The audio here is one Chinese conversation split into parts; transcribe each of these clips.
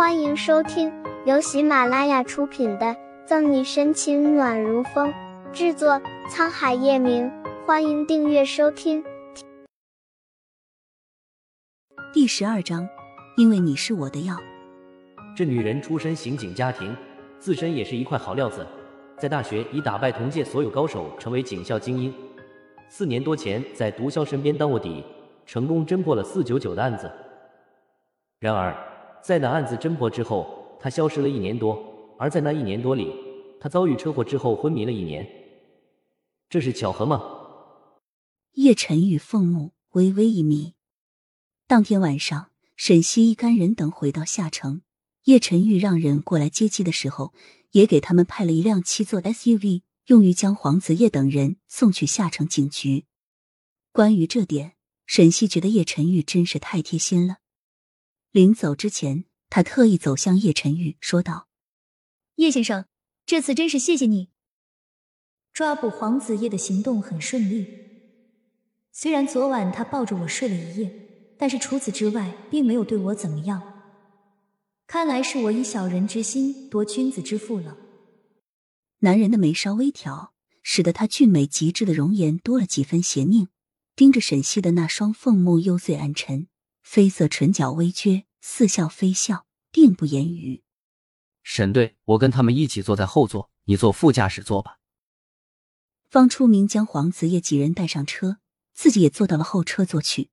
欢迎收听由喜马拉雅出品的《赠你深情暖如风》，制作沧海夜明。欢迎订阅收听。第十二章，因为你是我的药。这女人出身刑警家庭，自身也是一块好料子，在大学已打败同届所有高手，成为警校精英。四年多前，在毒枭身边当卧底，成功侦破了四九九的案子。然而，在那案子侦破之后，他消失了一年多，而在那一年多里，他遭遇车祸之后昏迷了一年。这是巧合吗？叶晨玉凤目微微一眯。当天晚上，沈西一干人等回到下城，叶晨玉让人过来接机的时候，也给他们派了一辆七座 SUV，用于将黄子叶等人送去下城警局。关于这点，沈西觉得叶晨玉真是太贴心了。临走之前，他特意走向叶晨玉，说道：“叶先生，这次真是谢谢你。抓捕黄子叶的行动很顺利。”虽然昨晚他抱着我睡了一夜，但是除此之外，并没有对我怎么样。看来是我以小人之心夺君子之腹了。男人的眉梢微挑，使得他俊美极致的容颜多了几分邪佞。盯着沈西的那双凤目幽邃暗沉，绯色唇角微撅，似笑非笑，并不言语。沈队，我跟他们一起坐在后座，你坐副驾驶座吧。方初明将黄子叶几人带上车。自己也坐到了后车座去，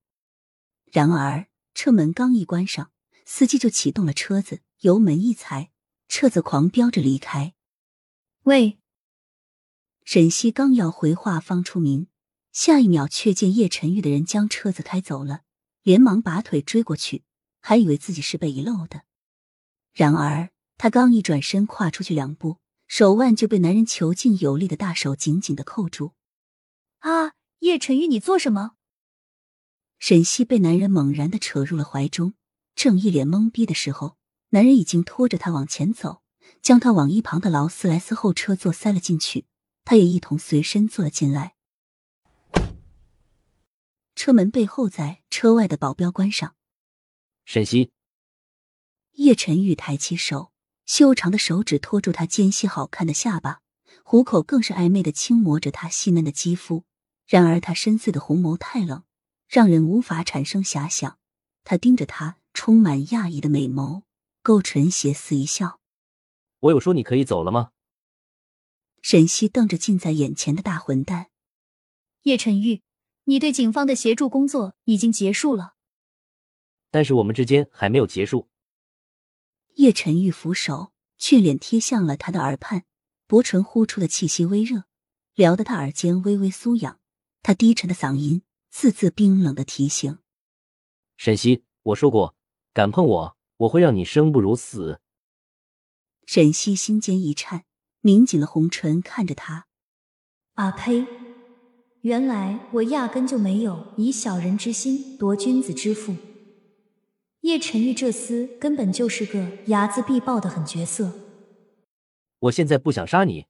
然而车门刚一关上，司机就启动了车子，油门一踩，车子狂飙着离开。喂，沈西刚要回话方初明，下一秒却见叶晨玉的人将车子开走了，连忙拔腿追过去，还以为自己是被遗漏的。然而他刚一转身，跨出去两步，手腕就被男人遒劲有力的大手紧紧的扣住。啊！叶晨玉，你做什么？沈西被男人猛然的扯入了怀中，正一脸懵逼的时候，男人已经拖着他往前走，将他往一旁的劳斯莱斯后车座塞了进去，他也一同随身坐了进来。车门被后在车外的保镖关上。沈西，叶晨玉抬起手，修长的手指托住他尖细好看的下巴，虎口更是暧昧的轻磨着他细嫩的肌肤。然而，他深邃的红眸太冷，让人无法产生遐想。他盯着他充满讶异的美眸，勾唇邪肆一笑：“我有说你可以走了吗？”沈西瞪着近在眼前的大混蛋，叶晨玉，你对警方的协助工作已经结束了，但是我们之间还没有结束。叶晨玉扶手，俊脸贴向了他的耳畔，薄唇呼出的气息微热，撩得他耳尖微微酥痒。他低沉的嗓音，字字冰冷的提醒：“沈西，我说过，敢碰我，我会让你生不如死。”沈西心尖一颤，抿紧了红唇，看着他：“啊呸！原来我压根就没有以小人之心夺君子之腹。叶晨玉这厮根本就是个睚眦必报的狠角色。我现在不想杀你。”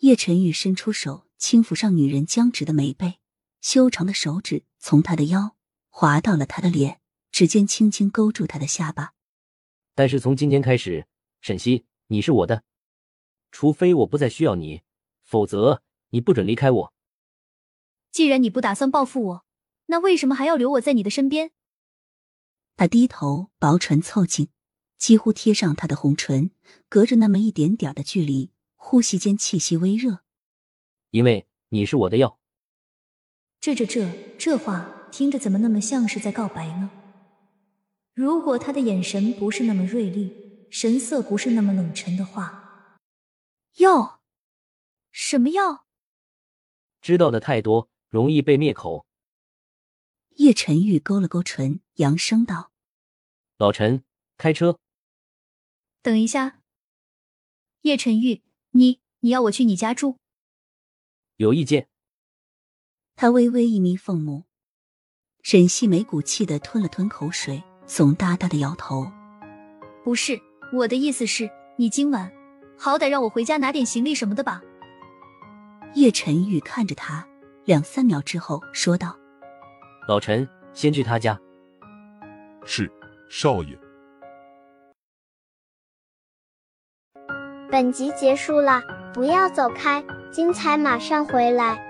叶晨玉伸出手。轻抚上女人僵直的眉背，修长的手指从她的腰滑到了她的脸，指尖轻轻勾住她的下巴。但是从今天开始，沈西，你是我的，除非我不再需要你，否则你不准离开我。既然你不打算报复我，那为什么还要留我在你的身边？他低头，薄唇凑近，几乎贴上她的红唇，隔着那么一点点的距离，呼吸间气息微热。因为你是我的药，这这这这话听着怎么那么像是在告白呢？如果他的眼神不是那么锐利，神色不是那么冷沉的话，药？什么药？知道的太多，容易被灭口。叶晨玉勾了勾唇，扬声道：“老陈，开车。”等一下，叶晨玉，你你要我去你家住？有意见？他微微一眯凤目，沈西没骨气的吞了吞口水，怂哒哒的摇头。不是，我的意思是，你今晚好歹让我回家拿点行李什么的吧。叶晨玉看着他，两三秒之后说道老陈先去他家。是少爷本集结束了不要走开精彩马上回来。